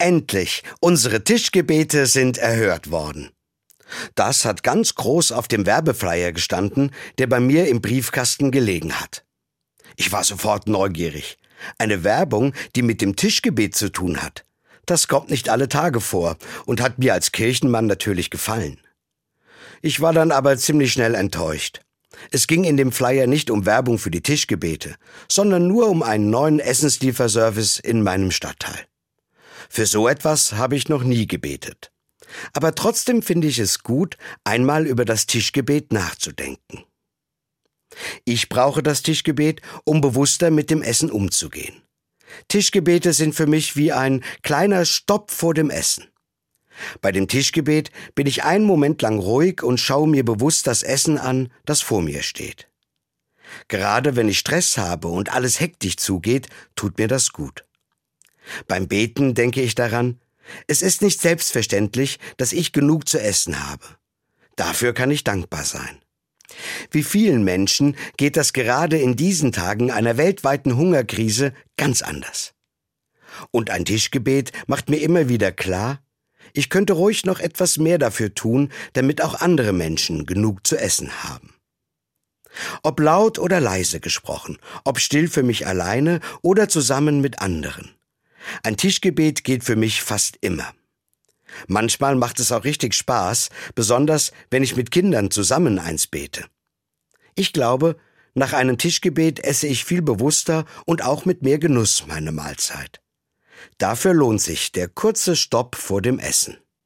Endlich, unsere Tischgebete sind erhört worden. Das hat ganz groß auf dem Werbeflyer gestanden, der bei mir im Briefkasten gelegen hat. Ich war sofort neugierig. Eine Werbung, die mit dem Tischgebet zu tun hat. Das kommt nicht alle Tage vor und hat mir als Kirchenmann natürlich gefallen. Ich war dann aber ziemlich schnell enttäuscht. Es ging in dem Flyer nicht um Werbung für die Tischgebete, sondern nur um einen neuen Essenslieferservice in meinem Stadtteil. Für so etwas habe ich noch nie gebetet. Aber trotzdem finde ich es gut, einmal über das Tischgebet nachzudenken. Ich brauche das Tischgebet, um bewusster mit dem Essen umzugehen. Tischgebete sind für mich wie ein kleiner Stopp vor dem Essen. Bei dem Tischgebet bin ich einen Moment lang ruhig und schaue mir bewusst das Essen an, das vor mir steht. Gerade wenn ich Stress habe und alles hektisch zugeht, tut mir das gut. Beim Beten denke ich daran, es ist nicht selbstverständlich, dass ich genug zu essen habe. Dafür kann ich dankbar sein. Wie vielen Menschen geht das gerade in diesen Tagen einer weltweiten Hungerkrise ganz anders. Und ein Tischgebet macht mir immer wieder klar, ich könnte ruhig noch etwas mehr dafür tun, damit auch andere Menschen genug zu essen haben. Ob laut oder leise gesprochen, ob still für mich alleine oder zusammen mit anderen. Ein Tischgebet geht für mich fast immer. Manchmal macht es auch richtig Spaß, besonders wenn ich mit Kindern zusammen eins bete. Ich glaube, nach einem Tischgebet esse ich viel bewusster und auch mit mehr Genuss meine Mahlzeit. Dafür lohnt sich der kurze Stopp vor dem Essen.